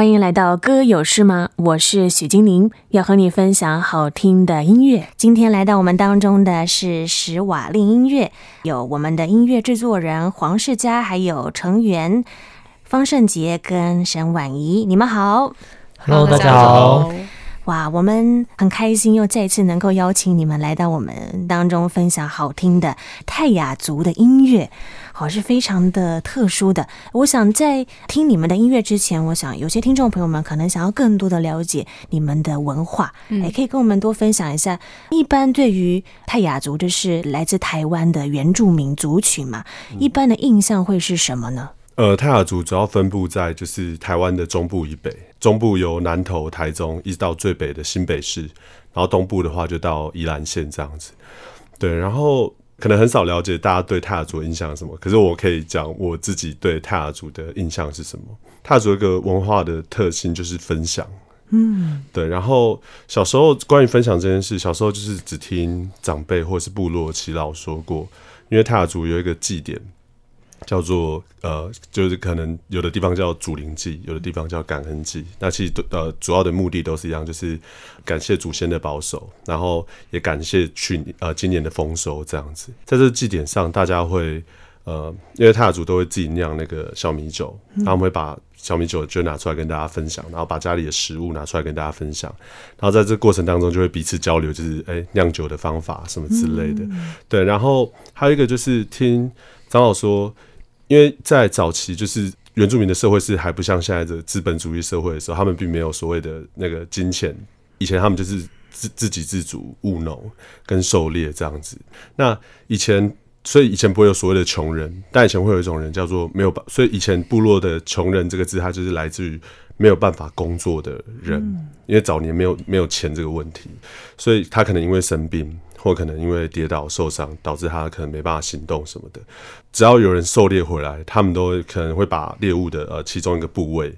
欢迎来到歌有事吗？我是许金玲，要和你分享好听的音乐。今天来到我们当中的是史瓦令音乐，有我们的音乐制作人黄世佳，还有成员方胜杰跟沈婉仪。你们好，Hello，大家好。哇，我们很开心又再次能够邀请你们来到我们当中分享好听的泰雅族的音乐，好，是非常的特殊的。我想在听你们的音乐之前，我想有些听众朋友们可能想要更多的了解你们的文化，也、嗯、可以跟我们多分享一下。一般对于泰雅族，这是来自台湾的原住民族群嘛，一般的印象会是什么呢？呃，泰雅族主要分布在就是台湾的中部以北，中部由南投、台中一直到最北的新北市，然后东部的话就到宜兰县这样子。对，然后可能很少了解大家对泰雅族的印象是什么，可是我可以讲我自己对泰雅族的印象是什么。泰雅族一个文化的特性就是分享，嗯，对。然后小时候关于分享这件事，小时候就是只听长辈或是部落耆老说过，因为泰雅族有一个祭典。叫做呃，就是可能有的地方叫祖灵祭，有的地方叫感恩祭。那其实呃，主要的目的都是一样，就是感谢祖先的保守，然后也感谢去呃今年的丰收这样子。在这祭典上，大家会呃，因为泰雅族都会自己酿那个小米酒，他们会把小米酒就拿出来跟大家分享，然后把家里的食物拿出来跟大家分享，然后在这过程当中就会彼此交流，就是哎酿酒的方法什么之类的。对，然后还有一个就是听长老说。因为在早期，就是原住民的社会是还不像现在的资本主义社会的时候，他们并没有所谓的那个金钱。以前他们就是自自给自足、务农跟狩猎这样子。那以前，所以以前不会有所谓的穷人，但以前会有一种人叫做没有办，所以以前部落的穷人这个字，它就是来自于没有办法工作的人，因为早年没有没有钱这个问题，所以他可能因为生病。或可能因为跌倒受伤，导致他可能没办法行动什么的。只要有人狩猎回来，他们都可能会把猎物的呃其中一个部位，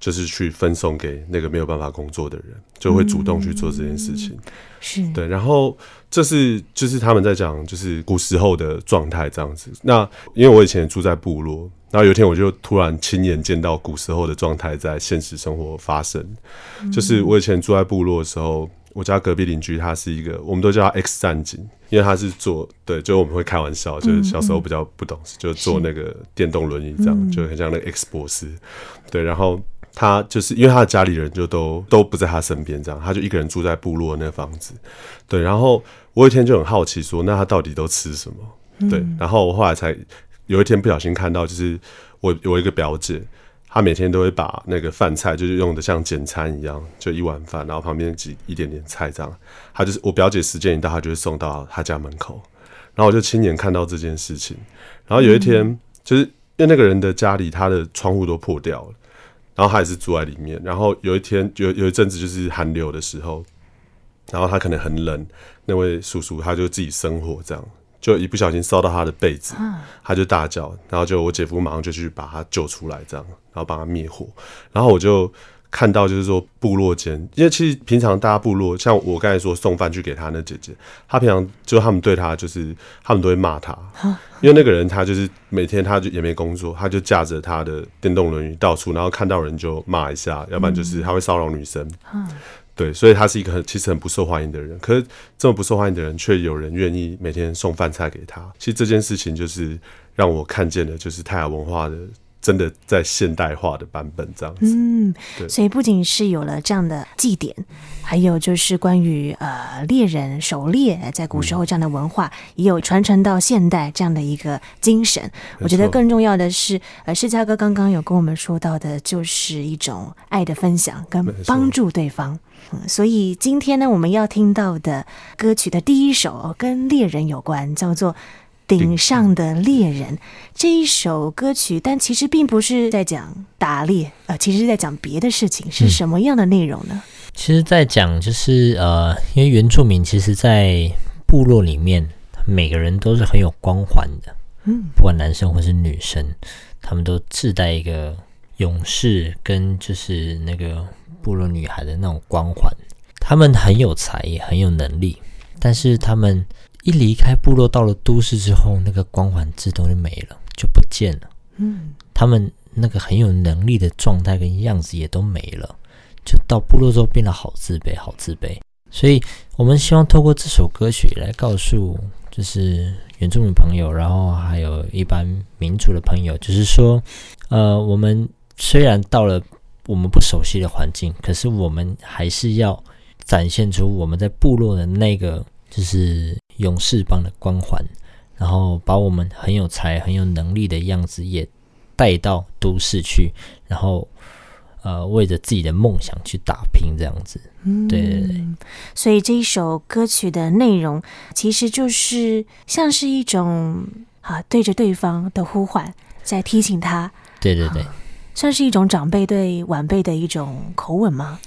就是去分送给那个没有办法工作的人，就会主动去做这件事情。嗯、是对，然后这是就是他们在讲就是古时候的状态这样子。那因为我以前住在部落，然后有一天我就突然亲眼见到古时候的状态在现实生活发生。就是我以前住在部落的时候。我家隔壁邻居，他是一个，我们都叫他 X 战警，因为他是做，对，就我们会开玩笑，就是小时候比较不懂事，就坐那个电动轮椅这样，就很像那个 X 博士，对，然后他就是因为他的家里人就都都不在他身边，这样，他就一个人住在部落那个房子，对，然后我有一天就很好奇说，那他到底都吃什么？对，然后我后来才有一天不小心看到，就是我我一个表姐。他每天都会把那个饭菜，就是用的像简餐一样，就一碗饭，然后旁边几一点点菜这样。他就是我表姐时间一到，他就会送到他家门口，然后我就亲眼看到这件事情。然后有一天，就是因为那个人的家里，他的窗户都破掉了，然后他也是住在里面。然后有一天，有有一阵子就是寒流的时候，然后他可能很冷，那位叔叔他就自己生火这样。就一不小心烧到他的被子，他就大叫，然后就我姐夫马上就去把他救出来，这样，然后帮他灭火。然后我就看到，就是说部落间，因为其实平常大家部落，像我刚才说送饭去给他那姐姐，他平常就他们对他就是他们都会骂他，因为那个人他就是每天他就也没工作，他就驾着他的电动轮椅到处，然后看到人就骂一下，要不然就是他会骚扰女生。对，所以他是一个很其实很不受欢迎的人。可是这么不受欢迎的人，却有人愿意每天送饭菜给他。其实这件事情就是让我看见了，就是泰雅文化的真的在现代化的版本这样子。嗯，对。所以不仅是有了这样的祭典，还有就是关于呃猎人狩猎在古时候这样的文化，嗯、也有传承到现代这样的一个精神。我觉得更重要的是，呃，世嘉哥刚刚有跟我们说到的，就是一种爱的分享跟帮助对方。嗯，所以今天呢，我们要听到的歌曲的第一首跟猎人有关，叫做《顶上的猎人》这一首歌曲，但其实并不是在讲打猎，呃，其实是在讲别的事情，是什么样的内容呢？嗯，其实，在讲就是呃，因为原住民其实，在部落里面，每个人都是很有光环的，嗯，不管男生或是女生，他们都自带一个勇士跟就是那个。部落女孩的那种光环，他们很有才，也很有能力，但是他们一离开部落，到了都市之后，那个光环自动就没了，就不见了。嗯，他们那个很有能力的状态跟样子也都没了，就到部落之后变得好自卑，好自卑。所以我们希望透过这首歌曲来告诉，就是原住民朋友，然后还有一般民族的朋友，就是说，呃，我们虽然到了我们不熟悉的环境，可是我们还是要展现出我们在部落的那个就是勇士帮的光环。然后把我们很有才、很有能力的样子也带到都市去，然后呃，为着自己的梦想去打拼，这样子。嗯，对对对。所以这一首歌曲的内容，其实就是像是一种啊，对着对方的呼唤，在提醒他。对对对，算是一种长辈对晚辈的一种口吻吗？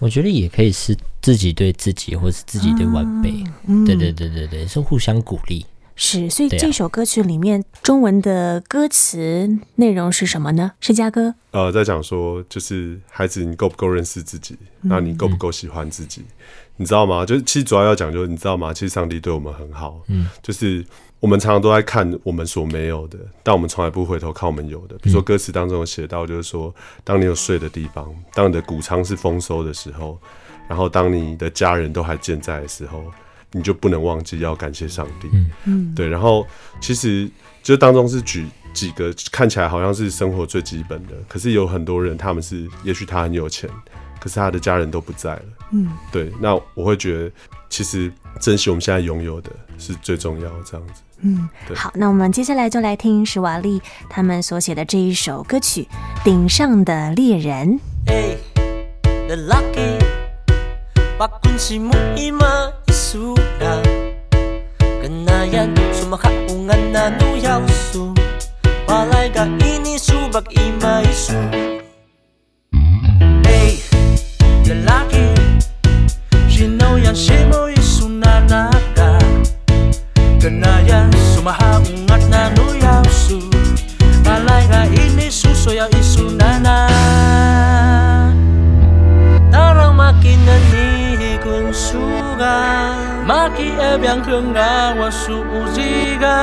我觉得也可以是自己对自己，或是自己对晚辈。嗯，对对对对对，是互相鼓励。是，所以这首歌曲里面中文的歌词内容是什么呢？是嘉哥，呃，在讲说，就是孩子，你够不够认识自己？那你够不够喜欢自己？嗯、你知道吗？就是其实主要要讲，就是你知道吗？其实上帝对我们很好，嗯，就是我们常常都在看我们所没有的，但我们从来不回头看我们有的。比如说歌词当中有写到，就是说，当你有睡的地方，当你的谷仓是丰收的时候，然后当你的家人都还健在的时候。你就不能忘记要感谢上帝，嗯，对。然后其实就当中是举几个看起来好像是生活最基本的，可是有很多人他们是，也许他很有钱，可是他的家人都不在了。嗯，对，那我会觉得其实珍惜我们现在拥有的是最重要，这样子。嗯，好，那我们接下来就来听史瓦利他们所写的这一首歌曲《顶上的猎人》。Hey, Kanayan sumaha, ungat na nuyaw su Malay ra ini, suso susoyaw isunana Tarang makinan ni kunsuga Maki ebyang krunga su uziga.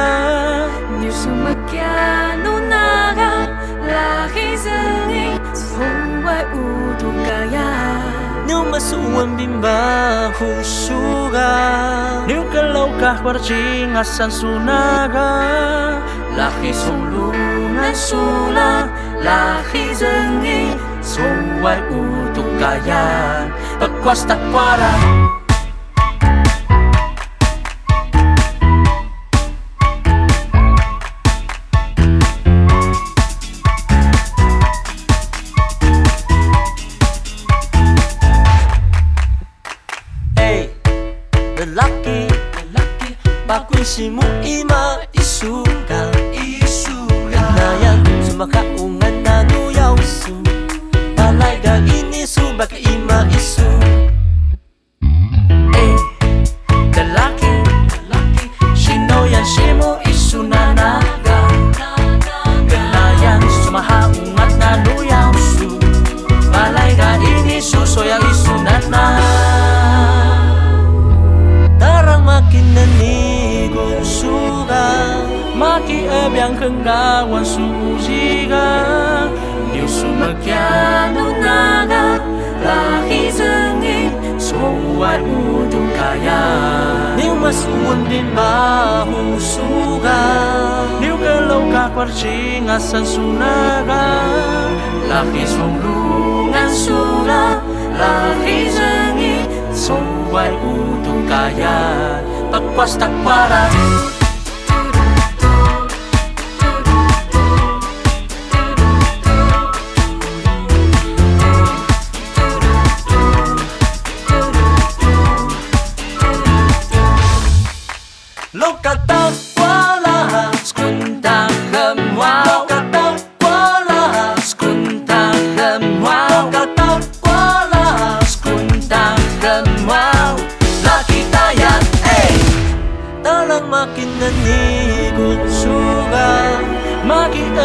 Ni sumakyano nunaga Lahi zeli Suhungway udukaya masuan bimba husuga Niu kalau kah warji sunaga? Lahi sunlu ngasula Lahi zengi Suwai utuk kaya. Pekuas tak warah masuan din mahusugan Niu ka lau ka kwarchi ngasan sunagan Laki song lungan sula Laki jengi Sombay utong kaya Pagpastak para Pagpastak para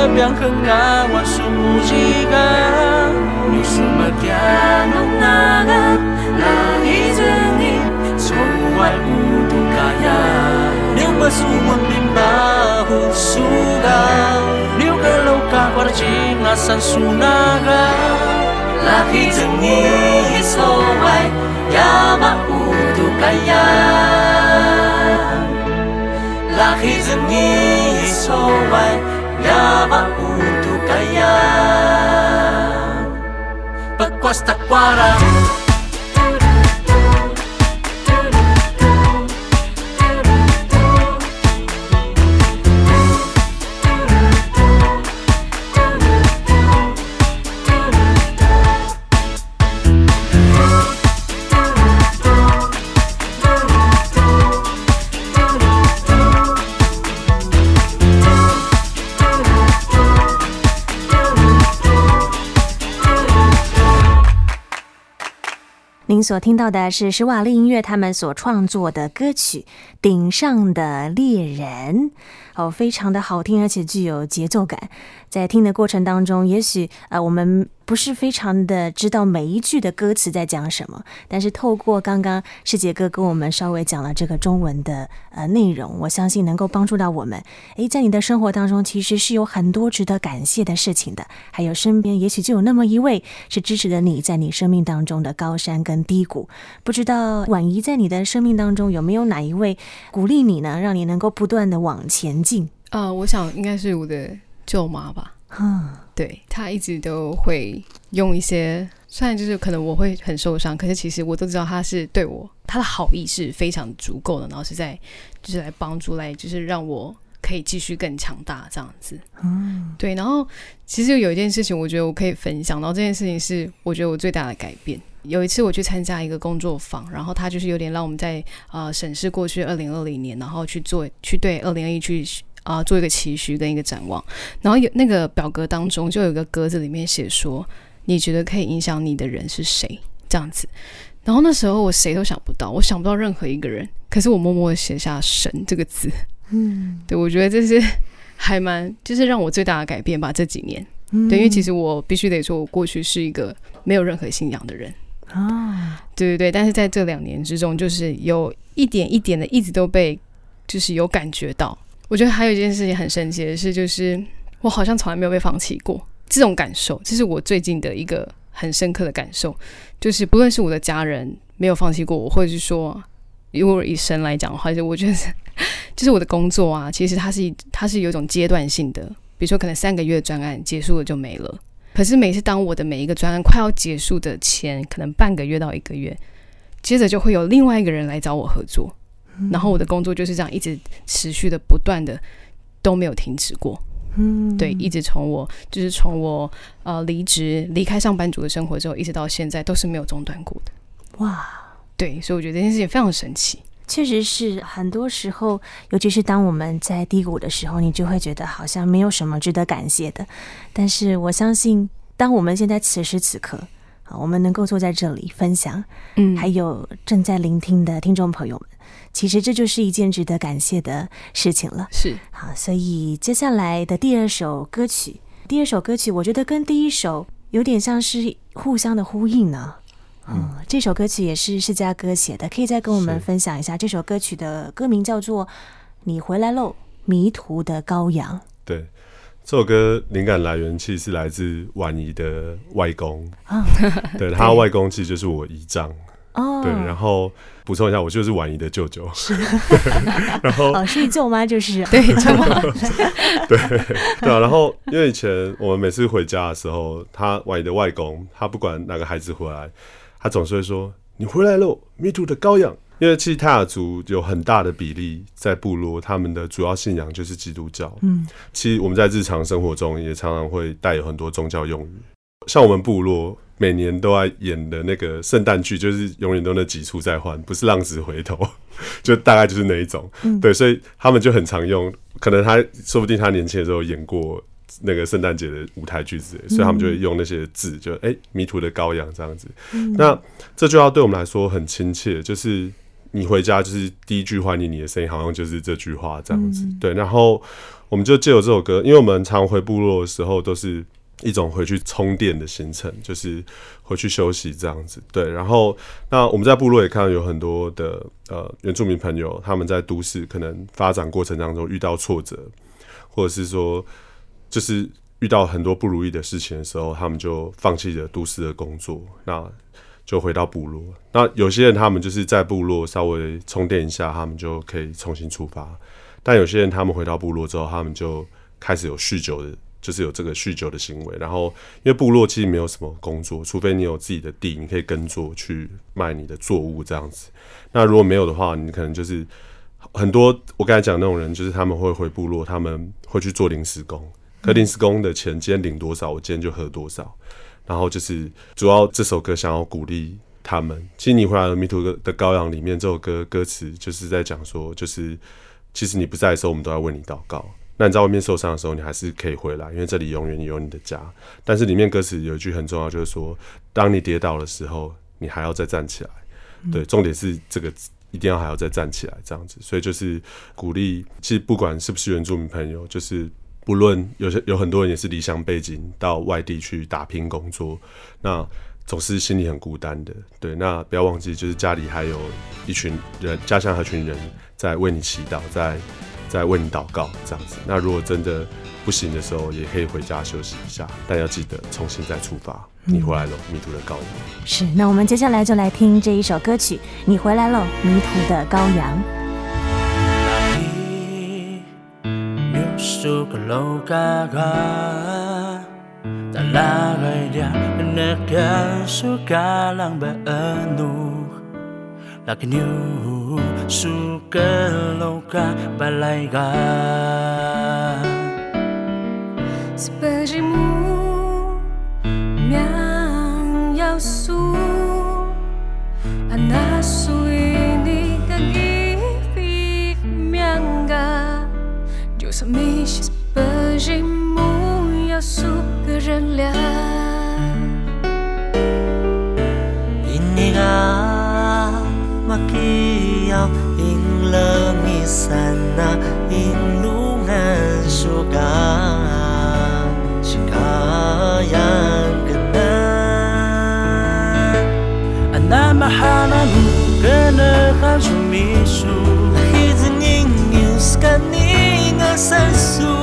bianjanga wa sumujiga ni sumatiana naga la izuni suwal mutu kaya ni masuwang limbahu suga ni galaw ka parjing asan sunaga la izuni suwal yama utu kaya la izuni suwal lama untuk kaya. Pekuas tak 所听到的是施瓦利音乐他们所创作的歌曲《顶上的猎人》，哦，非常的好听，而且具有节奏感。在听的过程当中，也许呃，我们不是非常的知道每一句的歌词在讲什么，但是透过刚刚世杰哥跟我们稍微讲了这个中文的呃内容，我相信能够帮助到我们。诶，在你的生活当中，其实是有很多值得感谢的事情的，还有身边也许就有那么一位是支持着你在你生命当中的高山跟低谷。不知道婉仪在你的生命当中有没有哪一位鼓励你呢，让你能够不断的往前进？啊、呃，我想应该是我的。舅妈吧，嗯，对，他一直都会用一些，虽然就是可能我会很受伤，可是其实我都知道他是对我，他的好意是非常足够的，然后是在就是来帮助，来就是让我可以继续更强大这样子，嗯，对，然后其实有一件事情，我觉得我可以分享，然后这件事情是我觉得我最大的改变。有一次我去参加一个工作坊，然后他就是有点让我们在呃审视过去二零二零年，然后去做去对二零二一去。啊、呃，做一个期许跟一个展望，然后有那个表格当中就有一个格子里面写说，你觉得可以影响你的人是谁？这样子，然后那时候我谁都想不到，我想不到任何一个人，可是我默默的写下神这个字，嗯，对，我觉得这是还蛮，就是让我最大的改变吧。这几年，嗯、对，因为其实我必须得说，我过去是一个没有任何信仰的人啊，对对对，但是在这两年之中，就是有一点一点的，一直都被，就是有感觉到。我觉得还有一件事情很神奇的是，就是我好像从来没有被放弃过。这种感受，这是我最近的一个很深刻的感受。就是不论是我的家人没有放弃过我，或者是说，如果以神来讲的话，就我觉得，就是我的工作啊，其实它是它是有一种阶段性的。比如说，可能三个月专案结束了就没了。可是每次当我的每一个专案快要结束的前，可能半个月到一个月，接着就会有另外一个人来找我合作。然后我的工作就是这样一直持续的不断的都没有停止过，嗯，对，一直从我就是从我呃离职离开上班族的生活之后，一直到现在都是没有中断过的。哇，对，所以我觉得这件事情非常神奇。确实是很多时候，尤其是当我们在低谷的时候，你就会觉得好像没有什么值得感谢的。但是我相信，当我们现在此时此刻啊，我们能够坐在这里分享，嗯，还有正在聆听的听众朋友们。其实这就是一件值得感谢的事情了。是，好，所以接下来的第二首歌曲，第二首歌曲，我觉得跟第一首有点像是互相的呼应呢。嗯，这首歌曲也是世嘉哥写的，可以再跟我们分享一下这首歌曲的歌名叫做《你回来喽，迷途的羔羊》。对，这首歌灵感来源其实是来自婉仪的外公。啊，对，他的外公其实就是我姨丈。哦，对，然后补充一下，我就是婉仪的舅舅，是，然后哦，是你舅妈就是，对，舅妈，对对啊，然后因为以前我们每次回家的时候，他婉仪的外公，他不管哪个孩子回来，他总是会说：“你回来喽，迷途的羔羊。”因为其实泰雅族有很大的比例在部落，他们的主要信仰就是基督教。嗯，其实我们在日常生活中也常常会带有很多宗教用语，像我们部落。每年都在演的那个圣诞剧，就是永远都那几出在换，不是浪子回头，就大概就是那一种。嗯、对，所以他们就很常用，可能他说不定他年轻的时候演过那个圣诞节的舞台剧之类，所以他们就会用那些字，就哎、欸，迷途的羔羊这样子。嗯、那这句话对我们来说很亲切，就是你回家就是第一句欢迎你的声音，好像就是这句话这样子。嗯、对，然后我们就借由这首歌，因为我们常回部落的时候都是。一种回去充电的行程，就是回去休息这样子。对，然后那我们在部落也看到有很多的呃原住民朋友，他们在都市可能发展过程当中遇到挫折，或者是说就是遇到很多不如意的事情的时候，他们就放弃了都市的工作，那就回到部落。那有些人他们就是在部落稍微充电一下，他们就可以重新出发。但有些人他们回到部落之后，他们就开始有酗酒的，就是有这个酗酒的行为。然后因为部落其实没有什么工作，除非你有自己的地，你可以耕作去卖你的作物这样子。那如果没有的话，你可能就是很多我刚才讲那种人，就是他们会回部落，他们会去做临时工。可临时工的钱，今天领多少，我今天就喝多少。然后就是主要这首歌想要鼓励他们。其实你回来了，迷途的羔羊里面这首歌歌词就是在讲说，就是其实你不在的时候，我们都在为你祷告。那你在外面受伤的时候，你还是可以回来，因为这里永远有你的家。但是里面歌词有一句很重要，就是说，当你跌倒的时候，你还要再站起来。对，重点是这个一定要还要再站起来，这样子。所以就是鼓励，其实不管是不是原住民朋友，就是。不论有些有很多人也是离乡背景到外地去打拼工作，那总是心里很孤单的。对，那不要忘记，就是家里还有一群人，家乡还有一群人在为你祈祷，在在为你祷告这样子。那如果真的不行的时候，也可以回家休息一下，但要记得重新再出发。你回来了，迷途的羔羊。是，那我们接下来就来听这一首歌曲《你回来了，迷途的羔羊》。suka loka ga Tala gai dia nak suka lang beenu Lakin you suka loka balai ga Sepajimu Miang yang su Anasui sumiches Pange muy azúcar en la Inniga makiao In la misana In lungan suga Chika yang kena Anamahana mu kena kajun es el sur.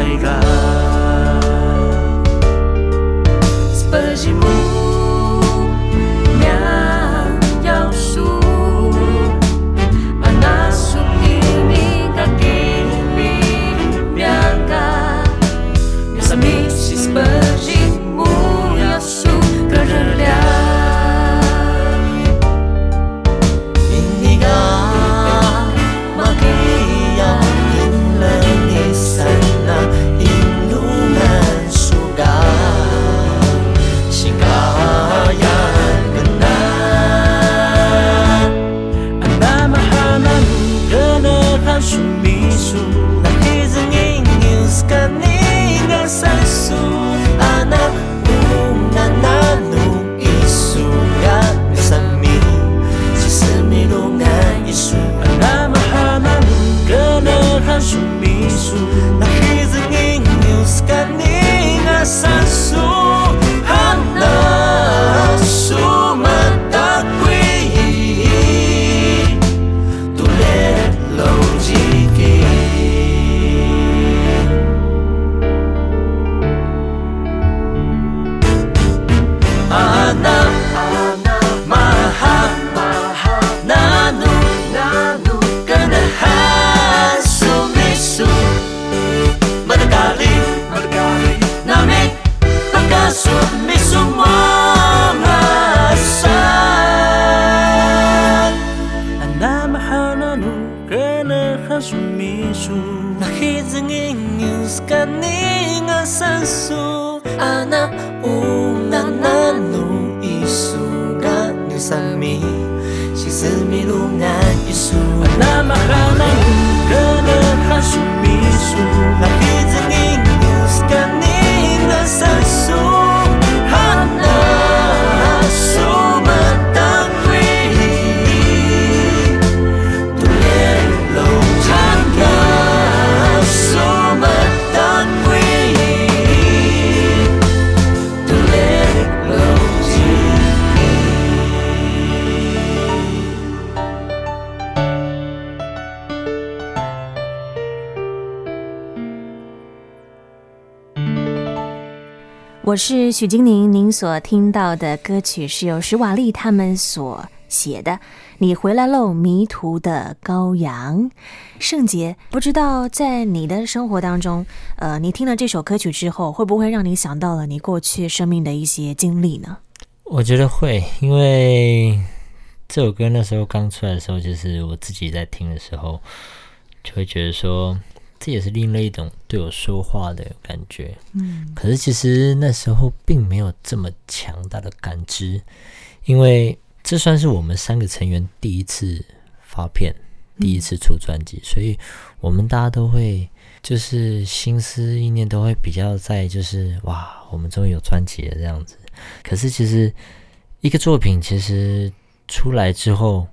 愛が我是许金宁，您所听到的歌曲是由史瓦利他们所写的。你回来喽，迷途的羔羊。圣杰，不知道在你的生活当中，呃，你听了这首歌曲之后，会不会让你想到了你过去生命的一些经历呢？我觉得会，因为这首歌那时候刚出来的时候，就是我自己在听的时候，就会觉得说。这也是另类一种对我说话的感觉，嗯，可是其实那时候并没有这么强大的感知，因为这算是我们三个成员第一次发片，第一次出专辑，所以我们大家都会就是心思意念都会比较在就是哇，我们终于有专辑了这样子。可是其实一个作品其实出来之后，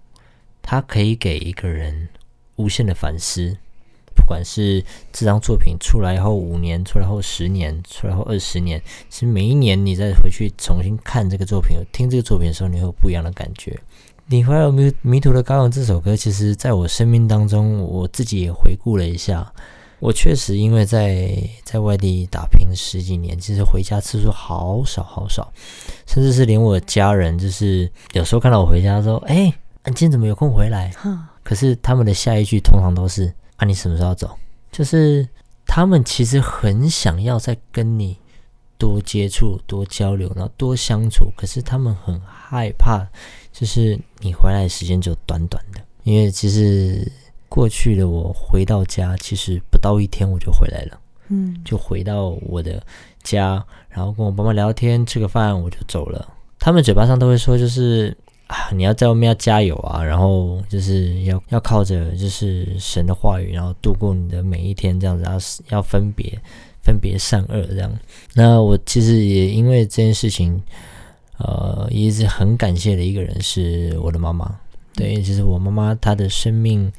它可以给一个人无限的反思。不管是这张作品出来后五年，出来后十年，出来后二十年，其实每一年你再回去重新看这个作品，听这个作品的时候，你会有不一样的感觉。你回来迷迷途的羔羊这首歌，其实在我生命当中，我自己也回顾了一下，我确实因为在在外地打拼十几年，其实回家次数好少好少，甚至是连我家人，就是有时候看到我回家说：“哎，你今天怎么有空回来？”可是他们的下一句通常都是。啊，你什么时候要走？就是他们其实很想要再跟你多接触、多交流，然后多相处。可是他们很害怕，就是你回来的时间就短短的。因为其实过去的我回到家，其实不到一天我就回来了，嗯，就回到我的家，然后跟我爸妈聊天、吃个饭，我就走了。他们嘴巴上都会说，就是。啊，你要在外面要加油啊，然后就是要要靠着就是神的话语，然后度过你的每一天，这样子，要要分别分别善恶这样。那我其实也因为这件事情，呃，一直很感谢的一个人是我的妈妈。对，就是我妈妈，她的生命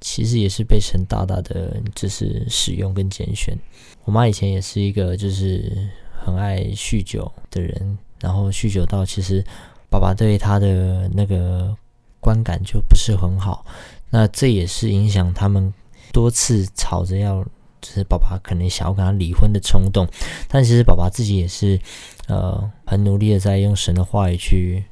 其实也是被神大大的就是使用跟拣选。我妈以前也是一个就是很爱酗酒的人，然后酗酒到其实。爸爸对他的那个观感就不是很好，那这也是影响他们多次吵着要，就是爸爸可能想要跟他离婚的冲动。但其实爸爸自己也是，呃，很努力的在用神的话语去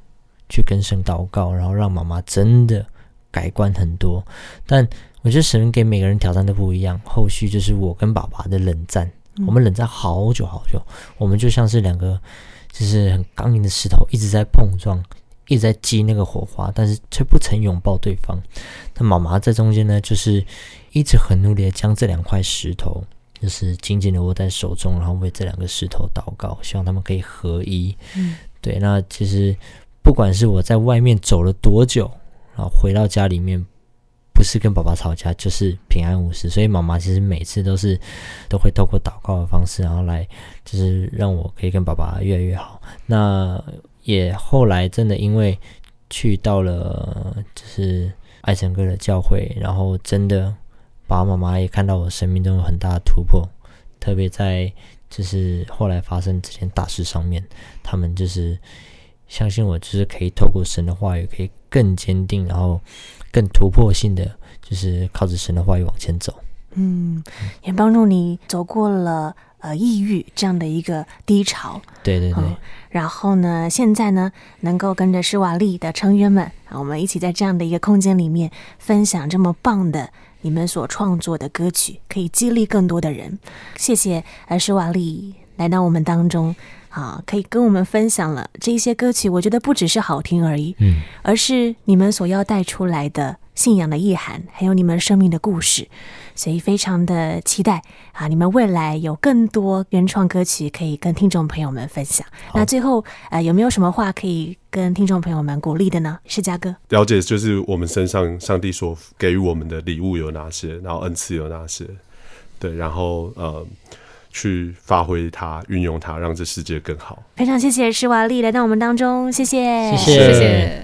去跟神祷告，然后让妈妈真的改观很多。但我觉得神给每个人挑战都不一样。后续就是我跟爸爸的冷战，我们冷战好久好久，我们就像是两个。就是很刚硬的石头，一直在碰撞，一直在激那个火花，但是却不曾拥抱对方。那妈妈在中间呢，就是一直很努力的将这两块石头，就是紧紧的握在手中，然后为这两个石头祷告，希望他们可以合一。嗯，对。那其实不管是我在外面走了多久，然后回到家里面。不是跟爸爸吵架，就是平安无事。所以妈妈其实每次都是都会透过祷告的方式，然后来就是让我可以跟爸爸越来越好。那也后来真的因为去到了就是爱神哥的教会，然后真的爸爸妈妈也看到我生命中有很大的突破，特别在就是后来发生这件大事上面，他们就是相信我，就是可以透过神的话语，可以更坚定，然后。更突破性的，就是靠着神的话语往前走。嗯，也帮助你走过了呃抑郁这样的一个低潮。对对对。嗯、然后呢，现在呢，能够跟着施瓦利的成员们，我们一起在这样的一个空间里面分享这么棒的你们所创作的歌曲，可以激励更多的人。谢谢呃施瓦利来到我们当中。啊，可以跟我们分享了这些歌曲，我觉得不只是好听而已，嗯，而是你们所要带出来的信仰的意涵，还有你们生命的故事，所以非常的期待啊！你们未来有更多原创歌曲可以跟听众朋友们分享。那最后呃，有没有什么话可以跟听众朋友们鼓励的呢？诗佳哥，了解就是我们身上上帝所给予我们的礼物有哪些，然后恩赐有哪些，对，然后呃。去发挥它，运用它，让这世界更好。非常谢谢施瓦利来到我们当中，谢谢，谢谢。谢谢。